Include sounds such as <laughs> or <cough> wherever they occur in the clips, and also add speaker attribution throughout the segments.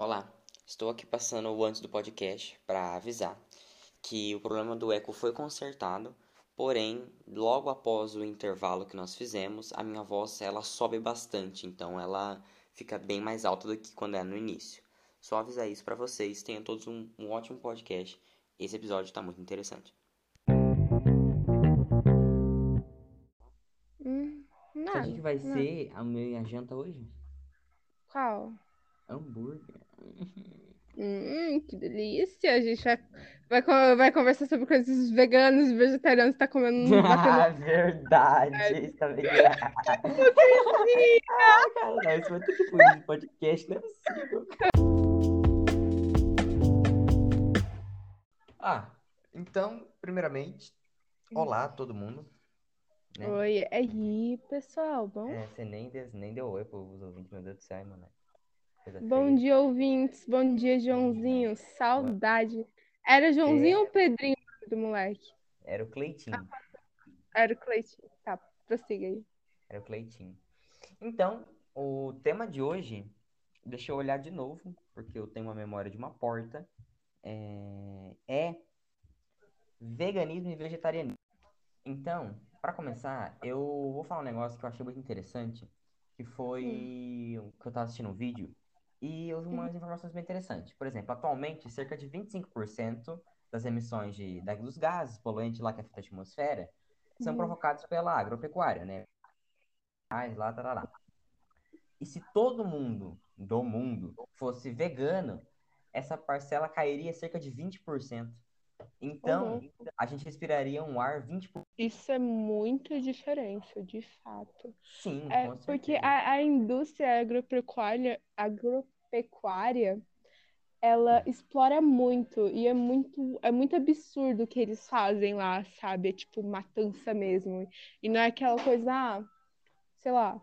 Speaker 1: Olá, estou aqui passando o antes do podcast para avisar que o problema do eco foi consertado, porém, logo após o intervalo que nós fizemos, a minha voz ela sobe bastante, então ela fica bem mais alta do que quando é no início. Só avisar isso para vocês, tenham todos um, um ótimo podcast. Esse episódio está muito interessante.
Speaker 2: Hum,
Speaker 3: Sabe o
Speaker 2: nada.
Speaker 3: que vai
Speaker 2: nada.
Speaker 3: ser a minha janta hoje?
Speaker 2: Qual?
Speaker 3: Hambúrguer.
Speaker 2: Hum, que delícia. A gente vai, vai, vai conversar sobre coisas veganas e vegetarianos. Tá comendo. <laughs>
Speaker 3: Ah, verdade. Isso também é. Ah, cara, não, isso vai ter que fugir de podcast, não é possível. Ah, então, primeiramente, olá todo mundo. né?
Speaker 2: Oi, é aí, pessoal. Bom,
Speaker 3: É, você nem, des- nem deu oi pros ouvintes, meu Deus do céu, mano.
Speaker 2: Bom dia, ouvintes. Bom dia, Joãozinho. Saudade. Era Joãozinho
Speaker 3: É.
Speaker 2: ou Pedrinho do moleque?
Speaker 3: Era o Cleitinho.
Speaker 2: Era o Cleitinho. Tá, prossiga aí.
Speaker 3: Era o Cleitinho. Então, o tema de hoje, deixa eu olhar de novo, porque eu tenho uma memória de uma porta, é, é veganismo e vegetarianismo. Então, para começar, eu vou falar um negócio que eu achei muito interessante, que foi que eu tava assistindo um vídeo e eu vi umas informações bem interessantes. Por exemplo, atualmente, cerca de 25% das emissões de, da- dos gases poluentes lá que afetam a atmosfera são
Speaker 2: Uhum.
Speaker 3: provocados pela agropecuária, né? lá, tarará. E se todo mundo do mundo fosse vegano, essa parcela cairia cerca de 20%. Então,
Speaker 2: Uhum.
Speaker 3: a gente respiraria um ar 20%.
Speaker 2: Isso é muita diferença, de fato.
Speaker 3: Sim,
Speaker 2: É, porque a, a indústria agropecuária, agropecuária, ela explora muito e é muito, é muito absurdo o que eles fazem lá, sabe? É tipo matança mesmo. E não é aquela coisa, ah, sei lá,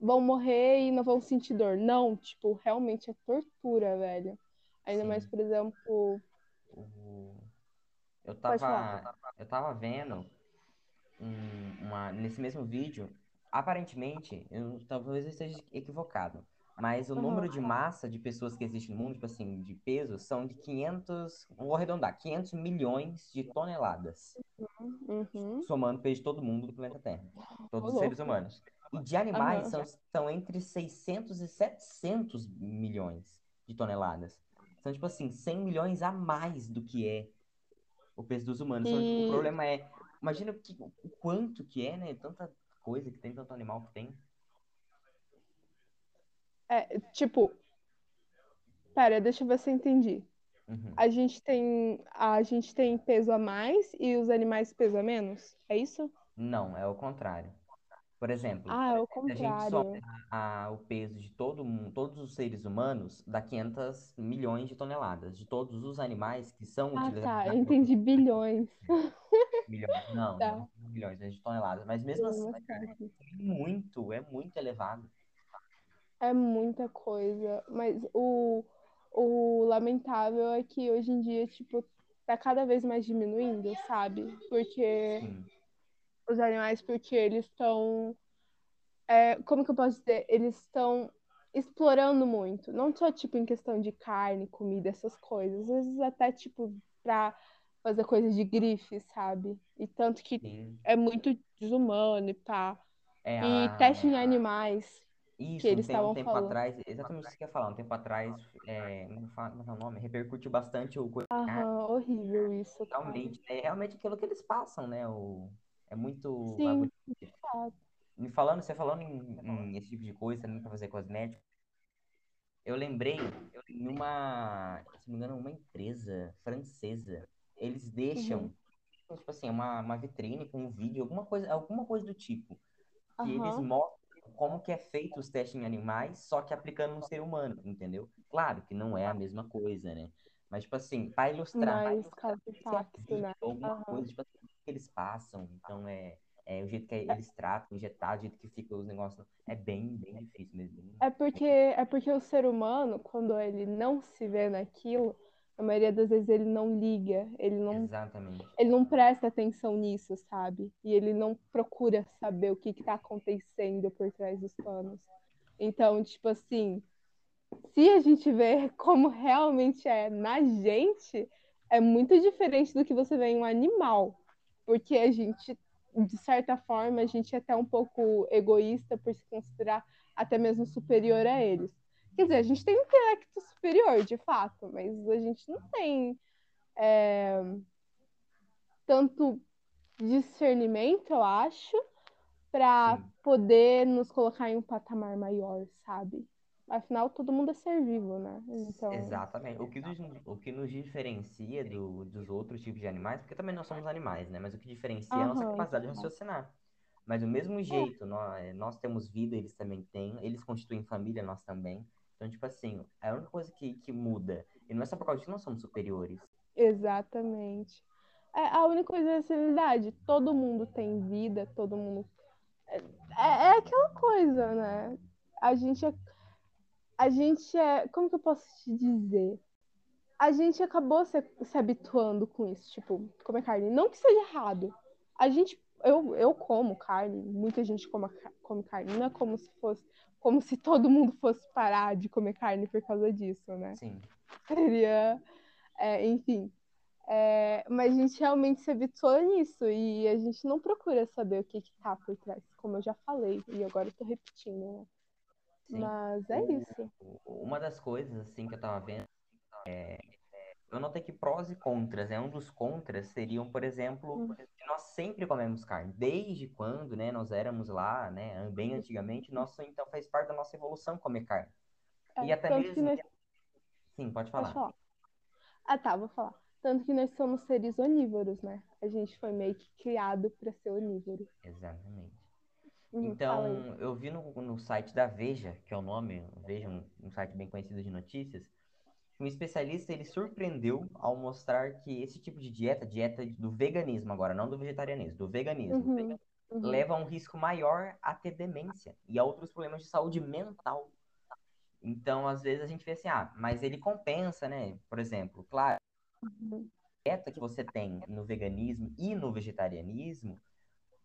Speaker 2: vão morrer e não vão sentir dor. Não, tipo, realmente é tortura, velho. Ainda
Speaker 3: Sim.
Speaker 2: mais, por exemplo,
Speaker 3: Eu tava, eu tava vendo um- uma, nesse mesmo vídeo, aparentemente, eu, talvez eu esteja equivocado, mas o número de massa de pessoas que existe no mundo, tipo assim, de peso, são de 500, vou arredondar, 500 milhões de toneladas,
Speaker 2: uhum,
Speaker 3: somando o peso de todo mundo do planeta Terra, todos os seres humanos. E de animais são, são entre 600 e 700 milhões de toneladas. São, tipo assim, 100 milhões a mais do que é o peso dos humanos. Só que
Speaker 2: E-
Speaker 3: o problema é, imagina o, que, o quanto que é, né? Tanta coisa que tem, tanto animal que tem.
Speaker 2: é, tipo, pera, deixa eu ver se eu entendi.
Speaker 3: Uhum.
Speaker 2: A gente tem, a gente tem peso a mais e os animais peso a menos? É isso?
Speaker 3: Não, é o contrário. Por exemplo,
Speaker 2: Ah, é o
Speaker 3: se a gente
Speaker 2: contrário.
Speaker 3: soma a- o peso de todo mundo, todos os seres humanos, dá 500 milhões de toneladas. De todos os animais que são
Speaker 2: Ah,
Speaker 3: utilizados
Speaker 2: tá,
Speaker 3: na
Speaker 2: eu entendi bilhões. <laughs>
Speaker 3: Milhões, não,
Speaker 2: Tá.
Speaker 3: não milhões, mas de toneladas. Mas mesmo assim,
Speaker 2: cara,
Speaker 3: é muito, é muito elevado.
Speaker 2: É muita coisa, mas o, o lamentável é que hoje em dia, tipo, tá cada vez mais diminuindo, sabe? Porque
Speaker 3: Sim,
Speaker 2: os animais, porque eles estão. é, como que eu posso dizer? Eles estão explorando muito. Não só, tipo, em questão de carne, comida, essas coisas. Às vezes até, tipo, pra fazer coisas de grife, sabe? E tanto que
Speaker 3: sim.
Speaker 2: é muito desumano e pá.
Speaker 3: É
Speaker 2: E
Speaker 3: a...
Speaker 2: teste em animais.
Speaker 3: Isso,
Speaker 2: eles
Speaker 3: um tempo, um
Speaker 2: estavam
Speaker 3: tempo
Speaker 2: falando.
Speaker 3: atrás, exatamente isso que eu ia falar, um tempo atrás, é, como é que é o nome? Repercutiu bastante o
Speaker 2: Aham, horrível isso, cara.
Speaker 3: realmente, é realmente aquilo que eles passam, né? O, é muito
Speaker 2: Sim.
Speaker 3: Me falando, você falando em, em esse tipo de coisa também pra fazer cosmético, eu lembrei em uma, se não me engano, uma empresa francesa, eles deixam,
Speaker 2: Uhum.
Speaker 3: tipo assim, uma, uma vitrine com um vídeo, alguma coisa, alguma coisa do tipo, que eles
Speaker 2: Aham.
Speaker 3: mostram como que é feito os testes em animais, só que aplicando no ser humano, entendeu? Claro que não é a mesma coisa, né? Mas, tipo assim, para ilustrar,
Speaker 2: Mas causa
Speaker 3: esse
Speaker 2: impacto,
Speaker 3: vídeo,
Speaker 2: né?
Speaker 3: alguma
Speaker 2: Aham.
Speaker 3: coisa, tipo assim, que eles passam, então é, é o jeito que eles tratam, injetar, o jeito que fica os negócios, é bem, bem difícil mesmo.
Speaker 2: É porque, é porque o ser humano, quando ele não se vê naquilo, a maioria das vezes ele não liga, ele não,
Speaker 3: Exatamente.
Speaker 2: ele não presta atenção nisso, sabe? E ele não procura saber o que que tá acontecendo por trás dos panos. Então, tipo assim, se a gente vê <laughs> como realmente é na gente, é muito diferente do que você vê em um animal. Porque a gente, de certa forma, a gente é até um pouco egoísta por se considerar até mesmo superior a eles. Quer dizer, a gente tem um intelecto superior, de fato, mas a gente não tem é, tanto discernimento, eu acho, para poder nos colocar em um patamar maior, sabe? Afinal, todo mundo é ser vivo, né? Então...
Speaker 3: Exatamente. O que, nos, o que nos diferencia do, dos outros tipos de animais, porque também nós somos animais, né? Mas o que diferencia é a nossa capacidade de raciocinar. Mas do mesmo é. jeito, nós, nós temos vida, eles também têm, eles constituem família, nós também. Então, tipo assim, a única coisa que, que muda, e não é só por causa de que nós somos superiores.
Speaker 2: Exatamente. É, a única coisa é a realidade. Todo mundo tem vida, todo mundo. É, é, é aquela coisa, né? A gente é. A gente é. Como que eu posso te dizer? A gente acabou se, se habituando com isso, tipo, comer carne. Não que seja errado. A gente. Eu, eu como carne, muita gente come, come carne. Não é como se fosse. Como se todo mundo fosse parar de comer carne por causa disso, né?
Speaker 3: Sim.
Speaker 2: Seria. É, enfim. É, mas a gente realmente se habituou nisso e a gente não procura saber o que, que tá por trás, como eu já falei, e agora eu tô repetindo, né? Sim. Mas é
Speaker 3: o,
Speaker 2: isso.
Speaker 3: Uma das coisas, assim, que eu tava vendo, é, eu notei que prós e contras, né? Um dos contras seriam, por exemplo, uhum. que nós sempre comemos carne. Desde quando, né, nós éramos lá, né, bem antigamente, nosso, então faz parte da nossa evolução comer carne.
Speaker 2: É,
Speaker 3: e até mesmo... Nós... Sim, pode falar.
Speaker 2: Pode falar. Ah, tá, vou falar. Tanto que nós somos seres onívoros, né? A gente foi meio que criado para ser onívoro.
Speaker 3: Exatamente. Uhum, então, eu vi no, no site da Veja, que é o nome, Veja, um, um site bem conhecido de notícias, um especialista ele surpreendeu ao mostrar que esse tipo de dieta, dieta do veganismo agora, não do vegetarianismo, do veganismo,
Speaker 2: uhum, uhum.
Speaker 3: leva a um risco maior a ter demência e a outros problemas de saúde mental. Então, às vezes a gente vê assim, ah, mas ele compensa, né? Por exemplo, claro,
Speaker 2: uhum.
Speaker 3: a dieta que você tem no veganismo e no vegetarianismo,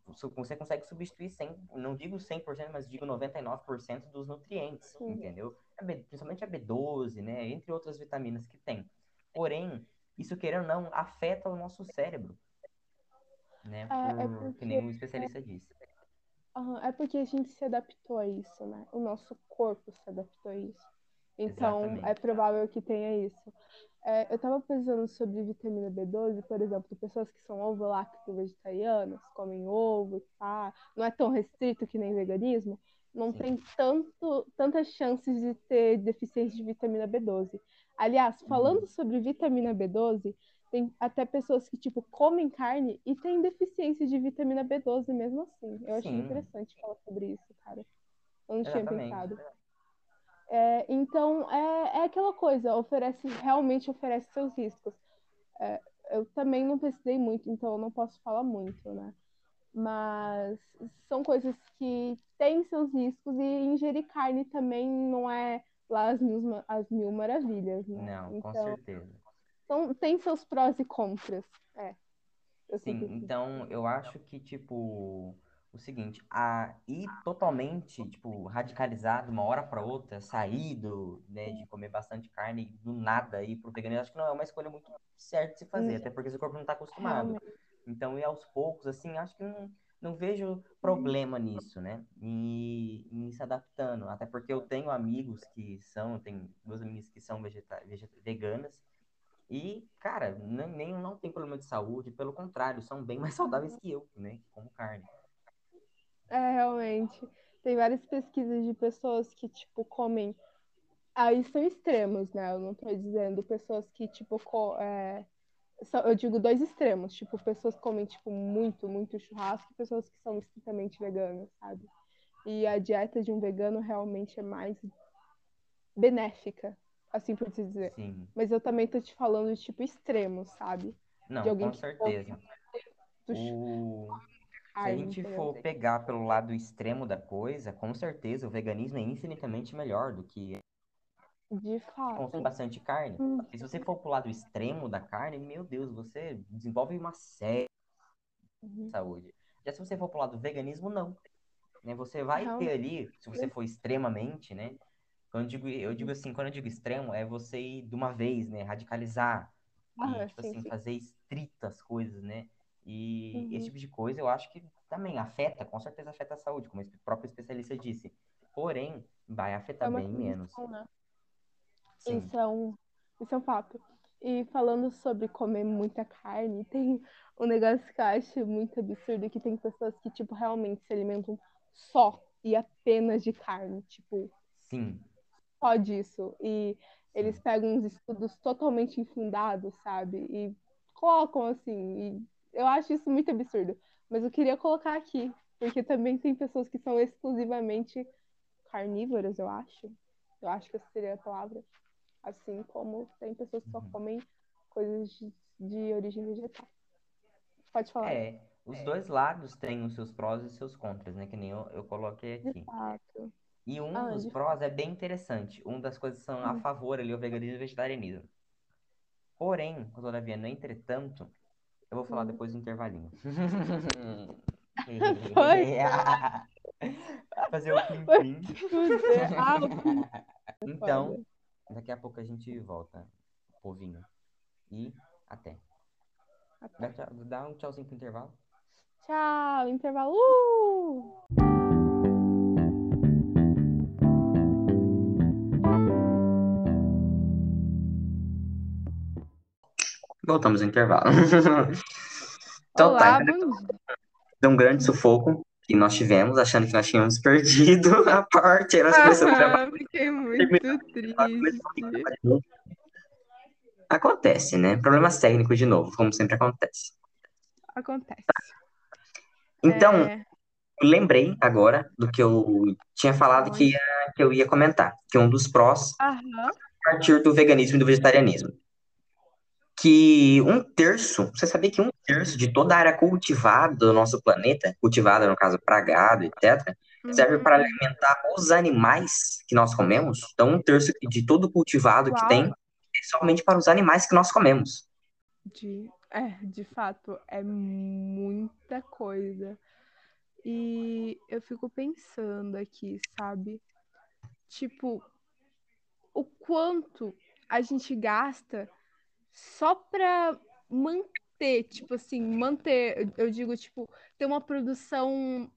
Speaker 3: você consegue substituir 100, não digo 100%, mas digo 99% dos nutrientes,
Speaker 2: Sim.
Speaker 3: entendeu? Principalmente a B12, né? Entre outras vitaminas que tem. Porém, isso querendo ou não, afeta o nosso cérebro. Né?
Speaker 2: É,
Speaker 3: Por,
Speaker 2: é porque...
Speaker 3: Que nenhum especialista disse.
Speaker 2: é porque a gente se adaptou a isso, né? O nosso corpo se adaptou a isso. Então,
Speaker 3: Exatamente.
Speaker 2: é provável que tenha isso. É, eu estava pensando sobre vitamina B12, por exemplo, pessoas que são ovo-lacto vegetarianas, comem ovo, tá? não é tão restrito que nem veganismo, não
Speaker 3: Sim.
Speaker 2: tem tanto, tantas chances de ter deficiência de vitamina B12. Aliás, falando
Speaker 3: Uhum.
Speaker 2: sobre vitamina B12, tem até pessoas que, tipo, comem carne e têm deficiência de vitamina B12 mesmo assim. Eu achei
Speaker 3: Sim.
Speaker 2: interessante falar sobre isso, cara. Eu não tinha
Speaker 3: Exatamente.
Speaker 2: pensado. É, então, é, é aquela coisa, oferece, realmente oferece seus riscos. É, eu também não pesquisei muito, então eu não posso falar muito, né? Mas são coisas que têm seus riscos e ingerir carne também não é lá as mil, as mil maravilhas, né?
Speaker 3: Não, com
Speaker 2: então,
Speaker 3: certeza.
Speaker 2: então, tem seus prós e contras. É. Eu
Speaker 3: Sim, então eu acho que, tipo, o seguinte, a ir totalmente, tipo, radicalizar de uma hora para outra, sair do, né, de comer bastante carne do nada ir pro veganismo, acho que não é uma escolha muito certa de se fazer, até porque seu corpo não tá acostumado. Então, ir aos poucos, assim, acho que não, não vejo problema nisso, né? E, e se adaptando. Até porque eu tenho amigos que são, tenho duas amigas que são vegeta vegeta veganas. E, cara, nem, nem não tem problema de saúde, pelo contrário, são bem mais <laughs> saudáveis que eu, né? Que como carne.
Speaker 2: É, realmente. Tem várias pesquisas de pessoas que, tipo, comem. Aí são extremos, né? Eu não tô dizendo pessoas que, tipo, co... é... eu digo dois extremos. Tipo, pessoas que comem, tipo, muito, muito churrasco e pessoas que são estritamente veganas, sabe? E a dieta de um vegano realmente é mais benéfica, assim por dizer.
Speaker 3: Sim.
Speaker 2: Mas eu também tô te falando de, tipo, extremos, sabe?
Speaker 3: Não,
Speaker 2: De alguém
Speaker 3: com
Speaker 2: que
Speaker 3: certeza. O... Se a gente for pegar pelo lado extremo da coisa, com certeza o veganismo é infinitamente melhor do que
Speaker 2: De fato.
Speaker 3: consome bastante carne.
Speaker 2: Hum.
Speaker 3: Se você for pro lado extremo da carne, meu Deus, você desenvolve uma série
Speaker 2: Uhum.
Speaker 3: de saúde. Já se você for pro lado do veganismo, não. Né? Você vai
Speaker 2: Não.
Speaker 3: ter ali, se você for extremamente, né?
Speaker 4: Quando eu digo, eu digo assim, quando eu digo extremo, é você ir de uma vez, né? Radicalizar.
Speaker 2: Ah,
Speaker 4: e, tipo
Speaker 2: sim,
Speaker 4: assim,
Speaker 2: sim.
Speaker 4: fazer estritas coisas, né? E
Speaker 2: Uhum.
Speaker 4: esse tipo de coisa eu acho que também afeta, com certeza afeta a saúde, como o próprio especialista disse. Porém, vai afetar
Speaker 2: É
Speaker 4: bem menos.
Speaker 2: né? Isso é um, isso é um fato. E falando sobre comer muita carne, <laughs> tem um negócio que eu acho muito absurdo, que tem pessoas que, tipo, realmente se alimentam só e apenas de carne, tipo,
Speaker 4: Sim.
Speaker 2: só disso. E eles pegam uns estudos totalmente infundados, sabe? E colocam assim, e eu acho isso muito absurdo. Mas eu queria colocar aqui, porque também tem pessoas que são exclusivamente carnívoras, eu acho. Eu acho que essa seria a palavra. Assim como tem pessoas que só
Speaker 4: Uhum.
Speaker 2: comem coisas de, de origem vegetal. Pode falar.
Speaker 4: É, os dois lados têm os seus prós e os seus contras, né? Que nem eu, eu coloquei aqui.
Speaker 2: fato.
Speaker 4: E um
Speaker 2: Ah,
Speaker 4: dos
Speaker 2: de
Speaker 4: prós é bem interessante. Uma das coisas que são a
Speaker 2: Hum.
Speaker 4: favor ali, o veganismo e o vegetarianismo. Porém, todavia, no entretanto, eu vou falar
Speaker 2: Hum.
Speaker 4: depois do intervalinho. <laughs>
Speaker 2: Foi. <laughs>
Speaker 4: Fazer o plim-plim.
Speaker 2: Ah, o
Speaker 4: Então, daqui a pouco a gente volta, povinho. E até. Dá, tchau- dá um tchauzinho pro intervalo.
Speaker 2: Tchau, intervalo. Uh!
Speaker 3: Voltamos ao intervalo. <laughs> então
Speaker 2: Olá,
Speaker 3: tá,
Speaker 2: dia.
Speaker 3: de um grande sufoco que nós tivemos, achando que nós tínhamos <laughs> perdido a parte, nós começamos a.
Speaker 2: Ah, fiquei muito triste.
Speaker 3: Acontece, né? Problemas técnicos de novo, como sempre acontece.
Speaker 2: Acontece.
Speaker 3: Então,
Speaker 2: É,
Speaker 3: lembrei agora do que eu tinha falado que, ia, que eu ia comentar, que um dos prós a partir do veganismo e do vegetarianismo. Que um terço, você sabia que um terço de toda a área cultivada do nosso planeta, cultivada no caso para gado, etc., serve
Speaker 2: uhum.
Speaker 3: para alimentar os animais que nós comemos. Então, um terço de todo o cultivado que
Speaker 2: Uau.
Speaker 3: tem é somente para os animais que nós comemos.
Speaker 2: De, é, de fato, é muita coisa. E eu fico pensando aqui, sabe? Tipo, o quanto a gente gasta só pra manter, tipo assim, manter, eu- digo, tipo, ter uma produção,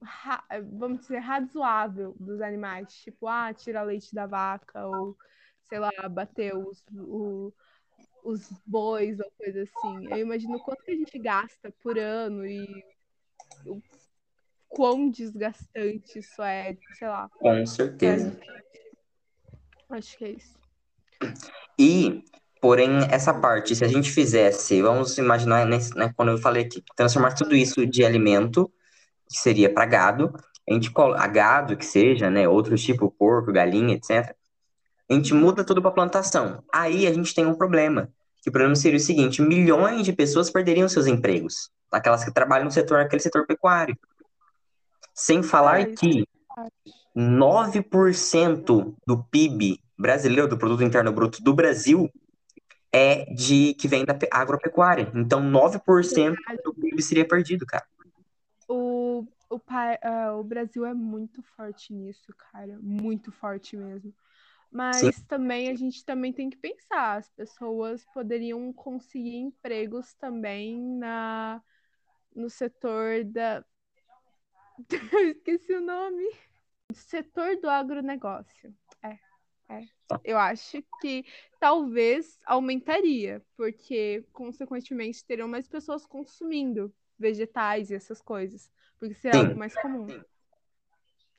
Speaker 2: vamos dizer, razoável dos animais. Tipo, ah, tirar leite da vaca, ou, sei lá, bater os, o- os bois ou coisa assim. Eu imagino o quanto que a gente gasta por ano e o quão desgastante isso é, sei lá.
Speaker 3: Com certeza.
Speaker 2: Acho que é isso.
Speaker 3: E, porém, essa parte, se a gente fizesse, vamos imaginar, nesse- né, quando eu falei aqui, transformar tudo isso de alimento, que seria para gado, a gente colo- a gado que seja, né, outros tipo porco, galinha, etc. A gente muda tudo para plantação. Aí a gente tem um problema. Que o problema seria o seguinte: milhões de pessoas perderiam seus empregos, aquelas que trabalham no setor, aquele setor pecuário. Sem falar que 9% do PIB brasileiro, do produto interno bruto do Brasil, é de que vem da pe- agropecuária. Então, 9% do PIB seria perdido, cara.
Speaker 2: O, o, ah, o Brasil é muito forte nisso, cara. Muito forte mesmo. Mas também a gente também tem que pensar, as pessoas poderiam conseguir empregos também na, no setor da. <laughs> Eu esqueci o nome. Setor do agronegócio. É. Eu acho que talvez aumentaria, porque, consequentemente, teriam mais pessoas consumindo vegetais e essas coisas, porque seria
Speaker 3: Sim.
Speaker 2: algo mais comum.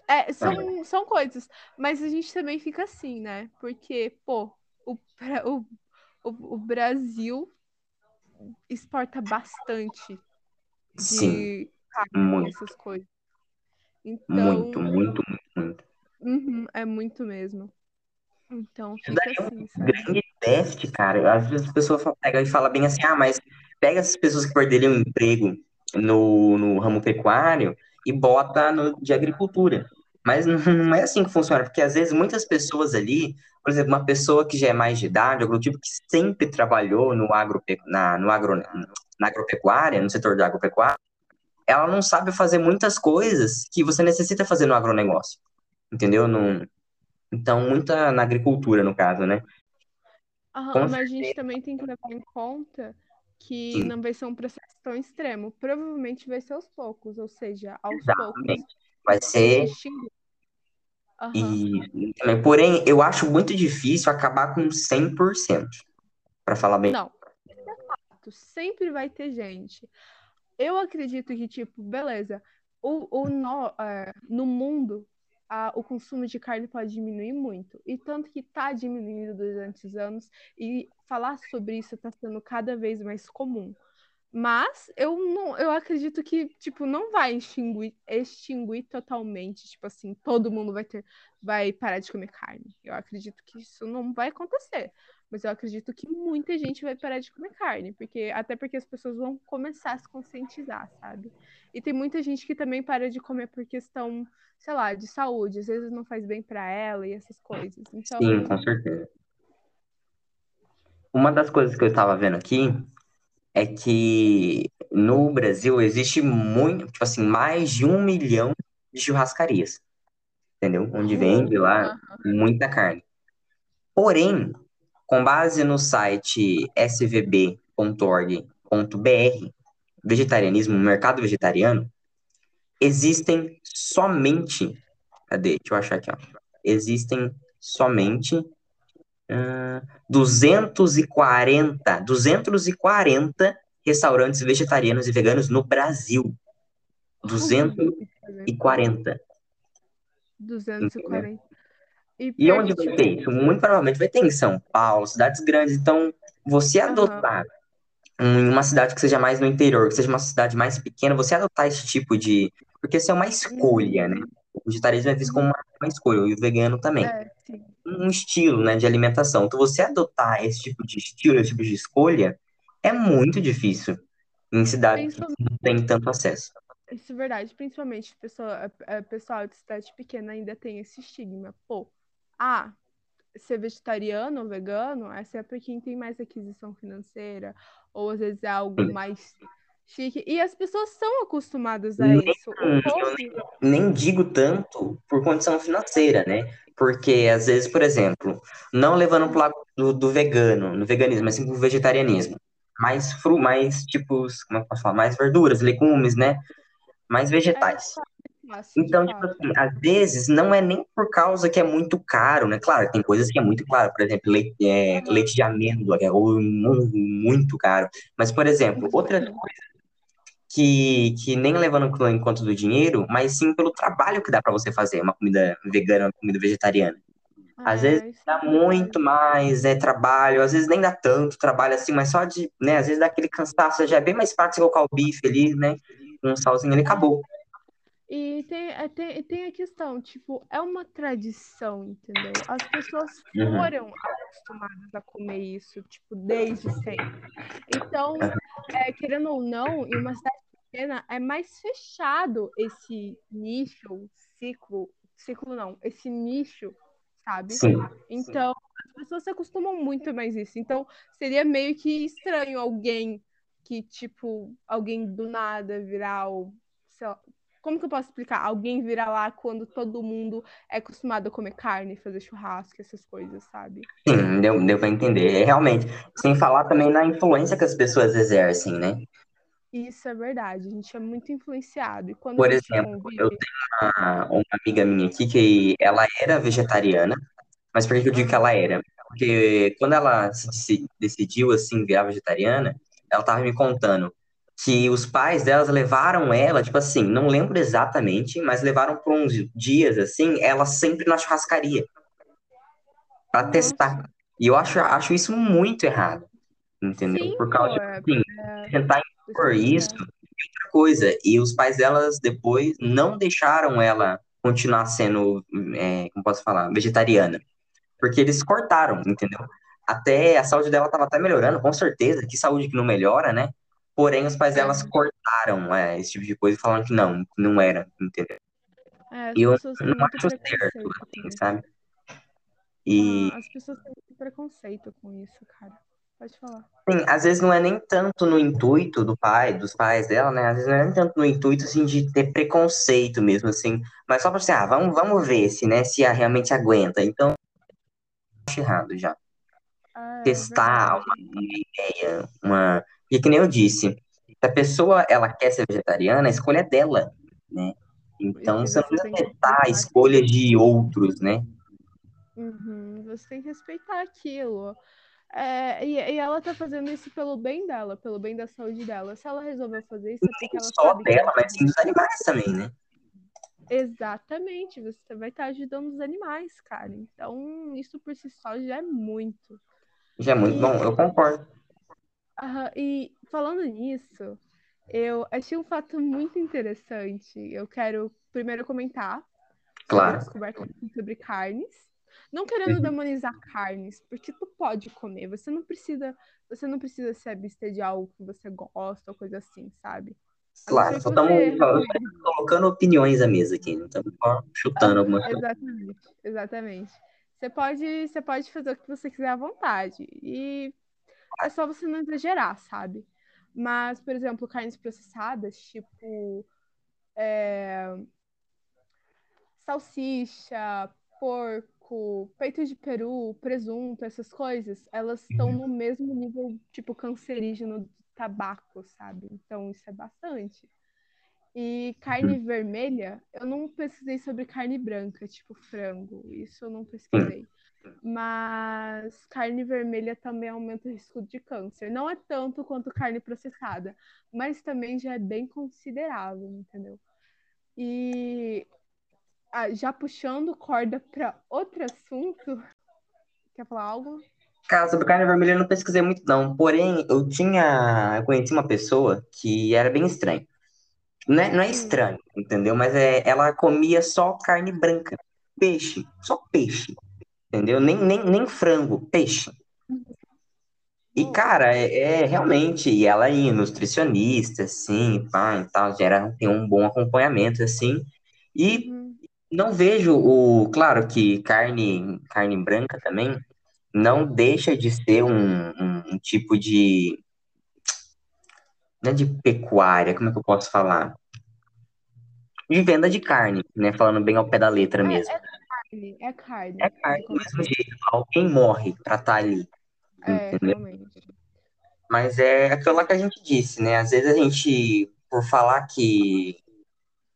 Speaker 2: É, são, são coisas, mas a gente também fica assim, né? Porque, pô, o, o, o, o Brasil exporta bastante
Speaker 3: Sim,
Speaker 2: de carne,
Speaker 3: muito,
Speaker 2: essas coisas.
Speaker 3: muito,
Speaker 2: Então,
Speaker 3: muito, muito, muito.
Speaker 2: uhum, é muito mesmo. Então, fica
Speaker 3: é um
Speaker 2: assim, sabe?
Speaker 3: grande déficit, cara. Às vezes as pessoas pegam e falam bem assim, ah, mas pega essas pessoas que perderiam emprego no, no ramo pecuário e bota no, de agricultura. Mas não, <laughs> não é assim que funciona, porque às vezes muitas pessoas ali, por exemplo, uma pessoa que já é mais de idade, algum tipo que sempre trabalhou no agrope, na, no agro, na agropecuária, no setor da agropecuária, ela não sabe fazer muitas coisas que você necessita fazer no agronegócio. Entendeu? Não, Então, muita na agricultura, no caso, né?
Speaker 2: Aham, mas a gente também tem que levar em conta que
Speaker 3: certeza,
Speaker 2: não vai ser um processo tão extremo. Provavelmente vai ser aos poucos, ou seja, aos poucos
Speaker 3: exatamente. Vai ser.
Speaker 2: Aham.
Speaker 3: e também, porém, eu acho muito difícil acabar com 100%, para falar bem.
Speaker 2: Não, é. Sempre vai ter gente. Eu acredito que, tipo, beleza, o, o no, é, no mundo, a, o consumo de carne pode diminuir muito. E tanto que tá diminuindo durante os anos, e falar sobre isso tá sendo cada vez mais comum. Mas eu não, eu acredito que, tipo, não vai extinguir, extinguir totalmente, tipo assim, todo mundo vai ter, vai parar de comer carne. Eu acredito que isso não vai acontecer. Mas eu acredito que muita gente vai parar de comer carne, porque até porque as pessoas vão começar a se conscientizar, sabe? E tem muita gente que também para de comer por questão, sei lá, de saúde, às vezes não faz bem para ela e essas coisas. Então,
Speaker 3: Sim, com certeza. Uma das coisas que eu estava vendo aqui é que no Brasil existe muito, tipo assim, mais de um milhão de churrascarias, entendeu? Onde vende lá muita carne. Porém, com base no site svb.org.br, vegetarianismo, mercado vegetariano, existem somente, cadê? Deixa eu achar aqui, ó. Existem somente uh, 240, 240 restaurantes vegetarianos e veganos no Brasil. 240.
Speaker 2: 240.
Speaker 3: E, e onde vai ter isso? Muito provavelmente vai ter em São Paulo, cidades grandes. Então, você adotar uhum. em uma cidade que seja mais no interior, que seja uma cidade mais pequena, você adotar esse tipo de. Porque isso é uma escolha, né? O vegetarianismo é visto como uma, uma escolha, e o vegano também.
Speaker 2: É,
Speaker 3: um estilo, né, de alimentação. Então, você adotar esse tipo de estilo, esse tipo de escolha, é muito difícil em cidades que não tem tanto acesso.
Speaker 2: Isso é verdade, principalmente pessoa, pessoal de cidade pequena ainda tem esse estigma. Pô, ah, ser vegetariano ou vegano é para quem tem mais aquisição financeira, ou às vezes é algo mais chique. E as pessoas são acostumadas a
Speaker 3: nem,
Speaker 2: isso.
Speaker 3: Eu nem, digo tanto por condição financeira, né? Porque, às vezes, por exemplo, não levando pro lado do, do vegano, no veganismo, mas sim pro vegetarianismo. Mais fru, mais tipos, como é eu posso falar? Mais verduras, legumes, né? Mais vegetais.
Speaker 2: É,
Speaker 3: então, tipo assim, às vezes não é nem por causa que é muito caro, né? Claro, tem coisas que é muito caro, por exemplo, leite, é, leite de amêndoa, que é muito caro. Mas, por exemplo, outras coisas que, que nem levando em conta do dinheiro, mas sim pelo trabalho que dá para você fazer uma comida vegana, uma comida vegetariana. Às
Speaker 2: é,
Speaker 3: vezes dá muito mais é, trabalho, às vezes nem dá tanto trabalho assim, mas só de, né, às vezes dá aquele cansaço, já é bem mais fácil colocar o bife ali, né, com um salzinho ele acabou.
Speaker 2: E tem, é, tem, tem a questão, tipo, é uma tradição, entendeu? As pessoas
Speaker 3: Uhum.
Speaker 2: foram acostumadas a comer isso, tipo, desde sempre. Então, é, querendo ou não, em uma cidade pequena, é mais fechado esse nicho, ciclo, ciclo não, esse nicho, sabe?
Speaker 3: Sim.
Speaker 2: Então, as pessoas se acostumam muito mais isso. Então, seria meio que estranho alguém que, tipo, alguém do nada virar o, sei lá, como que eu posso explicar? Alguém virar lá quando todo mundo é acostumado a comer carne, fazer churrasco, essas coisas, sabe?
Speaker 3: Sim, deu, deu para entender. É, realmente, sem falar também na influência que as pessoas exercem, né?
Speaker 2: Isso é verdade, a gente é muito influenciado. E quando
Speaker 3: Por exemplo,
Speaker 2: convive...
Speaker 3: eu tenho uma, uma amiga minha aqui que ela era vegetariana, mas por que eu digo que ela era? Porque quando ela se decidiu, assim, virar vegetariana, ela tava me contando que os pais delas levaram ela, tipo assim, não lembro exatamente, mas levaram por uns dias, assim, ela sempre na churrascaria para testar. E eu acho, acho isso muito errado, entendeu?
Speaker 2: Sim,
Speaker 3: por causa de, assim,
Speaker 2: é,
Speaker 3: tentar impor isso outra coisa. E os pais delas depois não deixaram ela continuar sendo, é, como posso falar, vegetariana. Porque eles cortaram, entendeu? Até a saúde dela estava até melhorando, com certeza. Que saúde que não melhora, né? Porém, os pais delas
Speaker 2: É.
Speaker 3: cortaram é, esse tipo de coisa e falaram que não, que não era, entendeu?
Speaker 2: é,
Speaker 3: E eu não acho certo, assim, sabe? E
Speaker 2: Ah, as pessoas têm preconceito com isso, cara. Pode falar.
Speaker 3: Sim, às vezes não é nem tanto no intuito do pai, dos pais dela, né? Às vezes não é nem tanto no intuito, assim, de ter preconceito mesmo, assim. Mas só pra assim, ah, vamos, vamos ver se, né, se a realmente aguenta. Então, acho errado já.
Speaker 2: Ah, é
Speaker 3: Testar
Speaker 2: verdade.
Speaker 3: uma ideia, uma... E que nem eu disse, se a pessoa, ela quer ser vegetariana, a escolha é dela, né? Então,
Speaker 2: que
Speaker 3: você não precisa testar a escolha de outros, né?
Speaker 2: Uhum, você tem que respeitar aquilo. É, e, e ela tá fazendo isso pelo bem dela, pelo bem da saúde dela. Se ela resolveu fazer isso, é
Speaker 3: Não
Speaker 2: ela
Speaker 3: só dela, mas sim dos animais também, né?
Speaker 2: Exatamente, você vai estar ajudando os animais, cara. Então, isso por si só já é muito.
Speaker 3: Já é muito
Speaker 2: E-
Speaker 3: bom, eu concordo.
Speaker 2: Aham, e falando nisso, eu achei um fato muito interessante. Eu quero primeiro comentar sobre a
Speaker 3: Claro.
Speaker 2: descoberta sobre carnes. Não querendo
Speaker 3: Uhum.
Speaker 2: demonizar carnes, porque tu pode comer. Você não precisa, você não precisa se abster de algo que você gosta ou coisa assim, sabe?
Speaker 3: Claro, só estamos colocando opiniões à mesa aqui, não estamos chutando alguma coisa.
Speaker 2: Exatamente, exatamente. Você pode, você pode fazer o que você quiser à vontade. E é só você não exagerar, sabe? Mas, por exemplo, carnes processadas, tipo é, salsicha, porco, peito de peru, presunto, essas coisas, elas estão no mesmo nível, tipo, cancerígeno do tabaco, sabe? Então, isso é bastante. E carne vermelha, eu não pesquisei sobre carne branca, tipo frango. Isso eu não pesquisei. Mas carne vermelha também aumenta o risco de câncer. Não é tanto quanto carne processada, mas também já é bem considerável, entendeu? E ah, já puxando corda para outro assunto, quer falar algo?
Speaker 3: Cara, sobre carne vermelha eu não pesquisei muito, não. Porém, eu tinha. Eu conheci uma pessoa que era bem estranha. Não é, não é
Speaker 2: Hum.
Speaker 3: estranho, entendeu? Mas é, ela comia só carne branca. Peixe. Só peixe. Entendeu? Nem, nem, nem frango, peixe. E,
Speaker 2: Nossa.
Speaker 3: cara, é, é realmente, e ela é nutricionista, assim, pá, e tal, gera, tem um bom acompanhamento, assim. E
Speaker 2: Uhum.
Speaker 3: não vejo o. Claro que carne, carne branca também não deixa de ser um, um, um tipo de. Não é de pecuária, como é que eu posso falar? De venda de carne, né? Falando bem ao pé da letra
Speaker 2: É,
Speaker 3: mesmo.
Speaker 2: é carne, é carne.
Speaker 3: É carne do mesmo jeito. Alguém morre pra estar ali.
Speaker 2: É,
Speaker 3: entendeu?
Speaker 2: realmente.
Speaker 3: Mas é aquilo lá que a gente disse, né? Às vezes a gente, por falar que,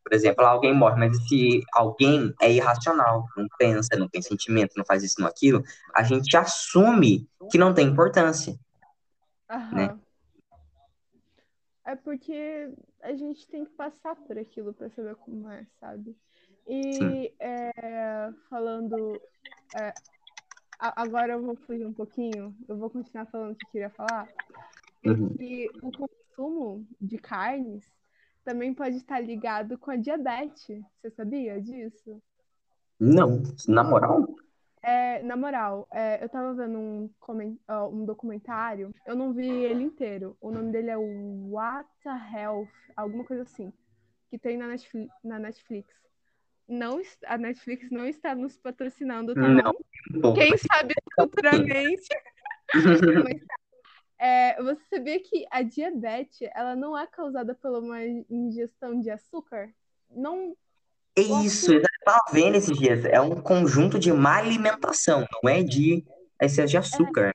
Speaker 3: por exemplo, alguém morre, mas esse alguém é irracional, não pensa, não tem sentimento, não faz isso, não aquilo, a gente assume que não tem importância.
Speaker 2: Aham. É porque a gente tem que passar por aquilo para saber como é, sabe? E é, falando. é, agora eu vou fugir um pouquinho, eu vou continuar falando o que eu queria falar. É
Speaker 3: Uhum.
Speaker 2: que o consumo de carnes também pode estar ligado com a diabetes. Você sabia disso?
Speaker 3: Não, na moral,
Speaker 2: É, na moral, é, eu tava vendo um, ó, um documentário, eu não vi ele inteiro. O nome dele é What the Health, alguma coisa assim, que tem na Netflix. Na Netflix. Não, a Netflix não está nos patrocinando, tá
Speaker 3: Não.
Speaker 2: bom? Quem sabe futuramente. <laughs> É, você sabia que a diabetes ela não é causada por uma ingestão de açúcar? Não
Speaker 3: É isso, tava vendo esses dias. É um conjunto de má alimentação, não é de excesso de açúcar.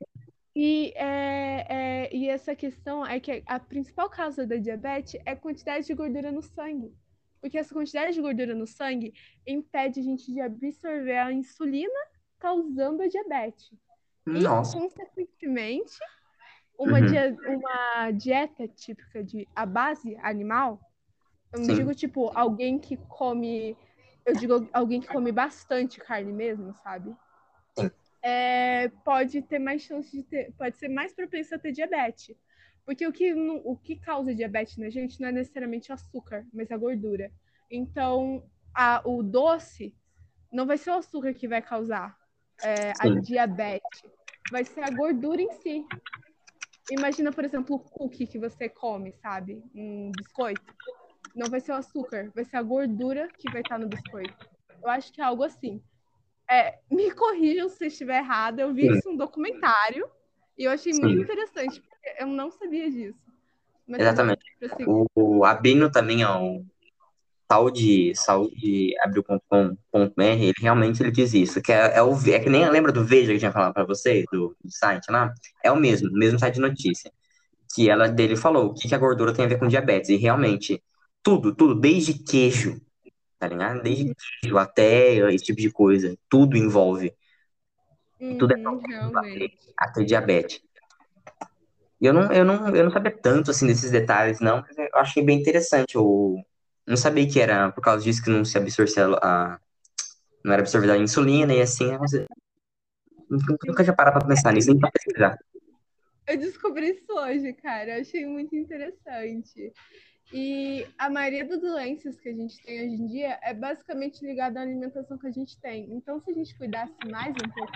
Speaker 2: E, é, é, e essa questão é que a principal causa da diabetes é a quantidade de gordura no sangue. Porque essa quantidade de gordura no sangue impede a gente de absorver a insulina, causando a diabetes. E,
Speaker 3: Nossa,
Speaker 2: consequentemente, uma,
Speaker 3: Uhum.
Speaker 2: dia- uma dieta típica de a base animal, eu não
Speaker 3: Sim.
Speaker 2: digo tipo alguém que come, eu digo alguém que come bastante carne mesmo, sabe? É, pode ter mais chance de ter, pode ser mais propenso a ter diabetes. Porque o que, o que causa diabetes na gente não é necessariamente o açúcar, mas a gordura. Então, a- o doce não vai ser o açúcar que vai causar é, a diabetes, vai ser a gordura em si. Imagina, por exemplo, o cookie que você come, sabe? Um biscoito. Não vai ser o açúcar, vai ser a gordura que vai estar no biscoito. Eu acho que é algo assim. É, me <laughs> corrijam se estiver errada. Eu vi isso em um documentário E eu achei
Speaker 3: Sim.
Speaker 2: muito interessante, porque eu não sabia disso. Mas
Speaker 3: Exatamente.
Speaker 2: assim,
Speaker 3: O, o Abino também é um saúde, saúde abriu.com.br, ele realmente ele diz isso, que é, é, o, é que nem lembra do Veja que eu tinha falado para você, do, do, site lá? É o mesmo, o mesmo site de notícia. Que ela dele falou o que, que a gordura tem a ver com diabetes. E realmente, tudo, tudo, desde queijo, tá ligado? Desde queijo até esse tipo de coisa, tudo envolve.
Speaker 2: uhum,
Speaker 3: tudo é
Speaker 2: realmente.
Speaker 3: até diabetes. E eu não, eu, não, eu não sabia tanto assim desses detalhes, não, mas eu achei bem interessante. Eu não sabia que era por causa disso que não se absorvia a. Não era absorvida a insulina e assim. Você... Nunca, nunca tinha parado pra pensar nisso, nem pra pesquisar.
Speaker 2: Eu descobri isso hoje, cara. Eu achei muito interessante. E a maioria das doenças que a gente tem hoje em dia é basicamente ligada à alimentação que a gente tem. Então, se a gente cuidasse mais um pouco,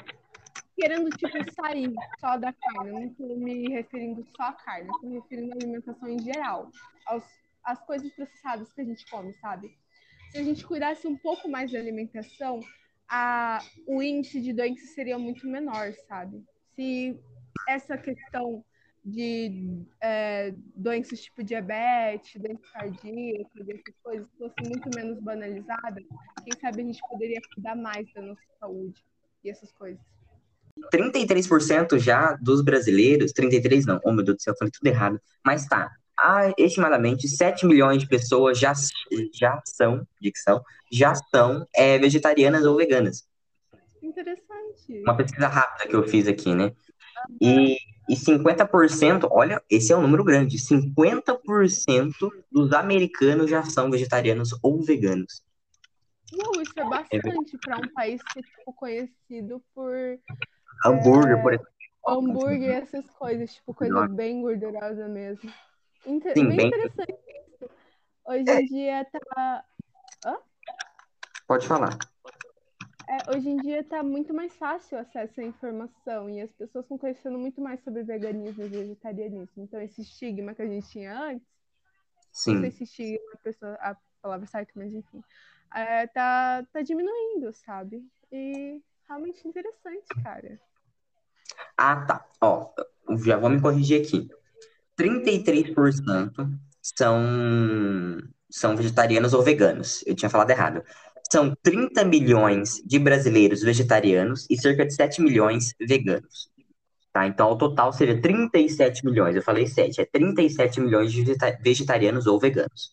Speaker 2: querendo, tipo, sair só da carne, não estou me referindo só à carne, estou me referindo à alimentação em geral, aos, às coisas processadas que a gente come, sabe? Se a gente cuidasse um pouco mais da alimentação, a, o índice de doenças seria muito menor, sabe? Se essa questão de é, doenças tipo diabetes, doença cardíaca, essas coisas fosse muito menos banalizada, quem sabe a gente poderia cuidar mais da nossa saúde e essas coisas.
Speaker 3: 33% já dos brasileiros, 33 não, oh meu Deus do céu, eu falei tudo errado, mas tá, há estimadamente 7 milhões de pessoas já, já são, dicção, já são é, vegetarianas ou veganas.
Speaker 2: Interessante.
Speaker 3: Uma pesquisa rápida que eu fiz aqui, né? E, e 50%, olha, esse é um número grande, 50% dos americanos já são vegetarianos ou veganos.
Speaker 2: Uau, isso é bastante para um país que é tipo, conhecido por
Speaker 3: hambúrguer,
Speaker 2: é,
Speaker 3: por exemplo.
Speaker 2: Hambúrguer e essas coisas, tipo, coisa
Speaker 3: Nossa.
Speaker 2: bem gordurosa mesmo. Inter
Speaker 3: Sim,
Speaker 2: bem,
Speaker 3: bem-
Speaker 2: interessante isso. Hoje em dia tá.
Speaker 3: Pode falar.
Speaker 2: É, hoje em dia tá muito mais fácil o acesso à informação e as pessoas estão conhecendo muito mais sobre veganismo e vegetarianismo. Então, esse estigma que a gente tinha antes, não sei
Speaker 3: Sim.
Speaker 2: se estigma a, pessoa, a palavra certa, mas enfim, é, tá, tá diminuindo, sabe? E realmente interessante, cara.
Speaker 3: Ah, tá. Ó, já vou me corrigir aqui. 33% são, são vegetarianos ou veganos. Eu tinha falado errado. São 30 milhões de brasileiros vegetarianos e cerca de 7 milhões veganos. Tá? Então, ao total seria 37 milhões. Eu falei 7, é 37 milhões de vegeta- vegetarianos ou veganos.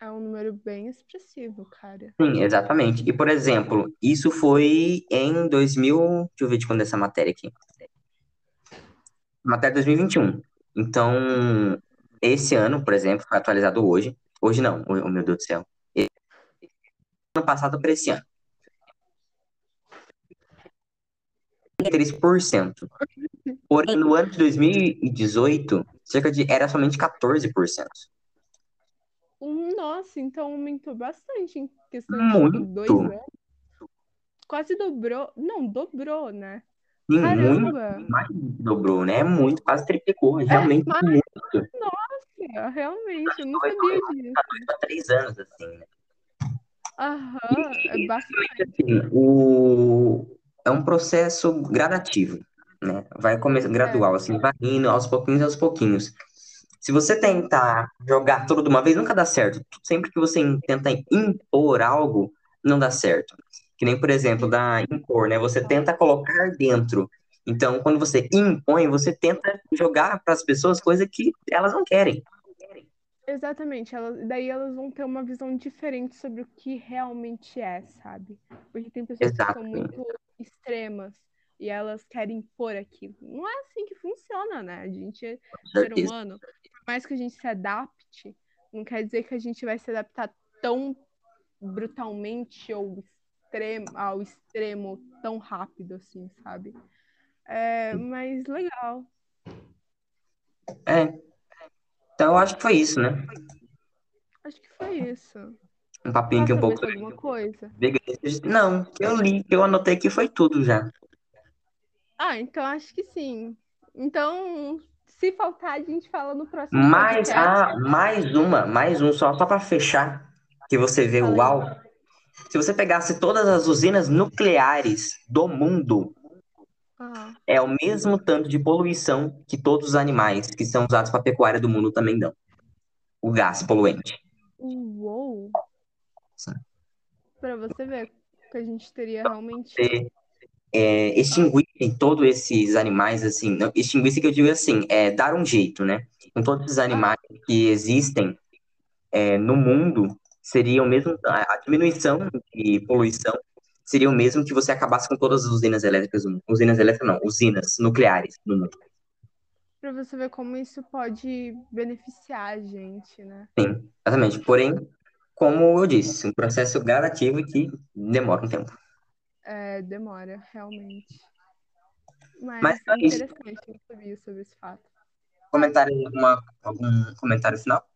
Speaker 2: É um número bem expressivo, cara.
Speaker 3: Sim, exatamente. E, por exemplo, isso foi em 2000. Deixa eu ver de quando é essa matéria aqui. Matéria 2021. Então, esse ano, por exemplo, foi atualizado hoje. Hoje não, oh meu Deus do céu. Ano passado para esse ano. 3%. Porém, no ano de 2018, cerca de era somente 14%.
Speaker 2: Hum, Nossa, então aumentou bastante em questão de
Speaker 3: Muito.
Speaker 2: tipo, dois anos. Quase dobrou. Não, dobrou, né?
Speaker 3: Sim, muito
Speaker 2: Caramba!
Speaker 3: mais do que dobrou, né? Muito, quase triplicou. Realmente
Speaker 2: mas-
Speaker 3: muito.
Speaker 2: É, Realmente, eu não sabia disso.
Speaker 3: Há três anos, assim, né?
Speaker 2: Aham, é bastante.
Speaker 3: assim, o... é um processo gradativo, né? Vai começar gradual, assim, vai indo aos pouquinhos, aos pouquinhos. Se você tentar jogar tudo de uma vez, nunca dá certo. Sempre que você tenta impor algo, não dá certo. Que nem, por exemplo, da impor, né? Você tenta colocar dentro. Então, quando você impõe, você tenta jogar para as pessoas coisas que elas não querem.
Speaker 2: Exatamente, elas, daí elas vão ter uma visão diferente sobre o que realmente é, sabe? Porque tem pessoas que
Speaker 3: Exato.
Speaker 2: são muito extremas e elas querem impor aquilo. Não é assim que funciona, né? A gente é ser humano, por mais que a gente se adapte, não quer dizer que a gente vai se adaptar tão brutalmente ou extremo, ao extremo tão rápido assim, sabe? É, mas legal.
Speaker 3: É. Então, eu acho que foi isso, né?
Speaker 2: Acho que foi isso.
Speaker 3: Um papinho aqui um pouco
Speaker 2: alguma coisa?
Speaker 3: Não, que eu li, que eu anotei aqui foi tudo já.
Speaker 2: Ah, então acho que sim. Então, se faltar, a gente fala no próximo
Speaker 3: Mais,
Speaker 2: podcast.
Speaker 3: ah, mais uma, mais um, só, só para fechar, que você vê,
Speaker 2: aí.
Speaker 3: uau. Se você pegasse todas as usinas nucleares do mundo
Speaker 2: Ah,
Speaker 3: É o mesmo tanto de poluição que todos os animais que são usados para pecuária do mundo também dão. O gás poluente.
Speaker 2: uou! Pra você ver que a gente teria realmente.
Speaker 3: Você, é, extinguissem todos esses animais, assim, não, extinguissem que eu digo assim, é dar um jeito, né? Com todos esses animais que existem é, no mundo, seria o mesmo, a diminuição de poluição seria o mesmo que você acabasse com todas as usinas elétricas do mundo. Usinas elétricas não, usinas nucleares do mundo.
Speaker 2: Pra você ver como isso pode beneficiar a gente, né?
Speaker 3: Sim, exatamente. Porém, como eu disse, um processo gradativo que demora um tempo.
Speaker 2: É, demora, realmente. Mas,
Speaker 3: Mas é isso.
Speaker 2: interessante, eu não sabia sobre esse fato.
Speaker 3: Comentário, alguma, algum comentário final?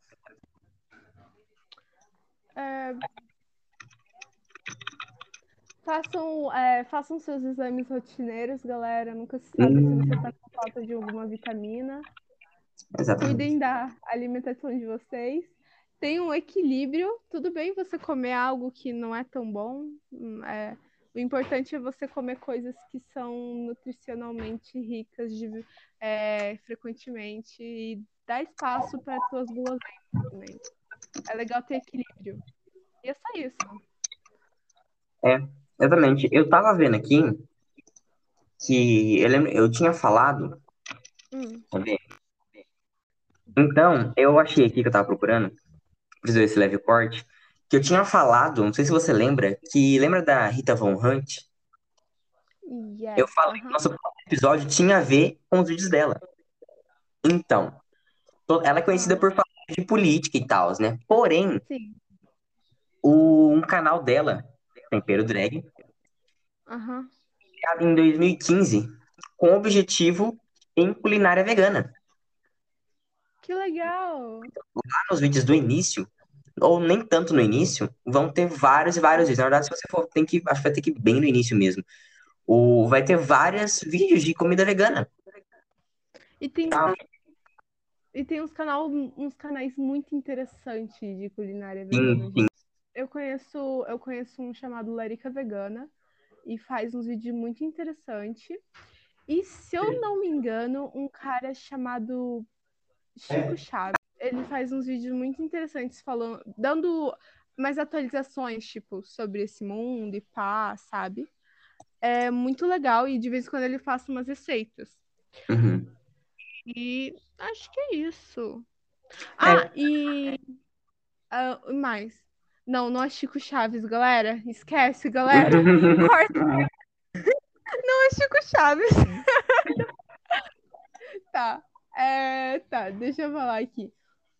Speaker 2: É, Façam, é, façam seus exames rotineiros, galera. Nunca se sabe se você tá com falta de alguma vitamina.
Speaker 3: Exatamente.
Speaker 2: Cuidem da alimentação de vocês. Tenham um equilíbrio. Tudo bem você comer algo que não é tão bom. hum, é, o importante é você comer coisas que são nutricionalmente ricas de, é, frequentemente e dar espaço para as suas guloseimas também. É legal ter equilíbrio. E é só isso.
Speaker 3: Exatamente. Eu tava vendo aqui que eu, lembro, eu tinha falado.
Speaker 2: Hum?
Speaker 3: Então, eu achei aqui que eu tava procurando, fiz esse leve corte, que eu tinha falado, não sei se você lembra, que lembra da Rita Von Hunt?
Speaker 2: yes,
Speaker 3: Eu falei que
Speaker 2: aham.
Speaker 3: nosso episódio tinha a ver com os vídeos dela. Então, ela é conhecida por falar de política e tal, né? Porém, o, um canal dela, Tempero Drag,
Speaker 2: Aham.
Speaker 3: criado em 2015, com objetivo em culinária vegana.
Speaker 2: Que legal!
Speaker 3: Lá nos vídeos do início, ou nem tanto no início, vão ter vários e vários vídeos. Na verdade, se você for, tem que, acho que vai ter que ir bem no início mesmo. O, vai ter vários vídeos de comida vegana.
Speaker 2: E tem,
Speaker 3: Ah.
Speaker 2: e tem uns, canal, uns canais muito interessantes de culinária
Speaker 3: Sim,
Speaker 2: vegana,
Speaker 3: sim.
Speaker 2: gente. Eu conheço, eu conheço um chamado Larica Vegana e faz uns vídeos muito interessantes. E se eu não me engano, um cara chamado Chico Chaves, ele faz uns vídeos muito interessantes falando, dando mais atualizações, tipo, sobre esse mundo e pá, sabe? É muito legal e de vez em quando ele faz umas receitas.
Speaker 3: Uhum.
Speaker 2: E acho que é isso. Ah, e ah, mais. Não, não é Chico Chaves, galera. Esquece, galera. Corta. <laughs> Não é Chico Chaves. <laughs> Tá. É, tá, deixa eu falar aqui.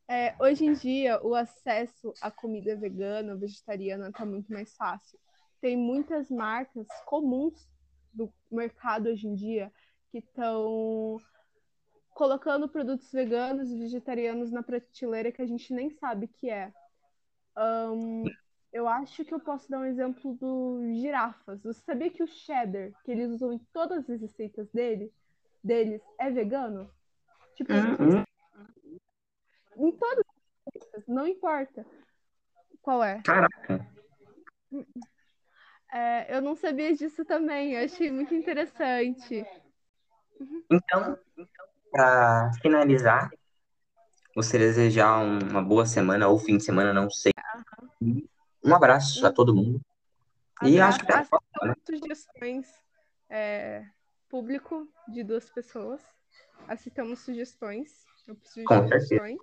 Speaker 2: É, hoje em dia, o acesso à comida vegana vegetariana tá muito mais fácil. Tem muitas marcas comuns do mercado hoje em dia que estão colocando produtos veganos e vegetarianos na prateleira que a gente nem sabe que é. Ahn, eu acho que eu posso dar um exemplo do girafas. Você sabia que o cheddar, que eles usam em todas as receitas dele, deles, é vegano? Tipo,
Speaker 3: Uhum.
Speaker 2: em todas as receitas, não importa qual é.
Speaker 3: Caraca.
Speaker 2: É, eu não sabia disso também, eu achei muito interessante.
Speaker 3: Então, para finalizar, você desejar um- uma boa semana ou fim de semana, não sei. Um abraço a todo mundo. E acho que até a próxima, né?
Speaker 2: sugestões é, público de duas pessoas. Aceitamos sugestões. Eu preciso
Speaker 3: Com
Speaker 2: de sugestões.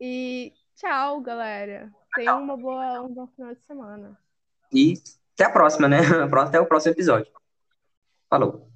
Speaker 2: E tchau, galera. Tenham uma boa, um bom final de semana.
Speaker 3: E até a próxima, né? <laughs> Até o próximo episódio. Falou.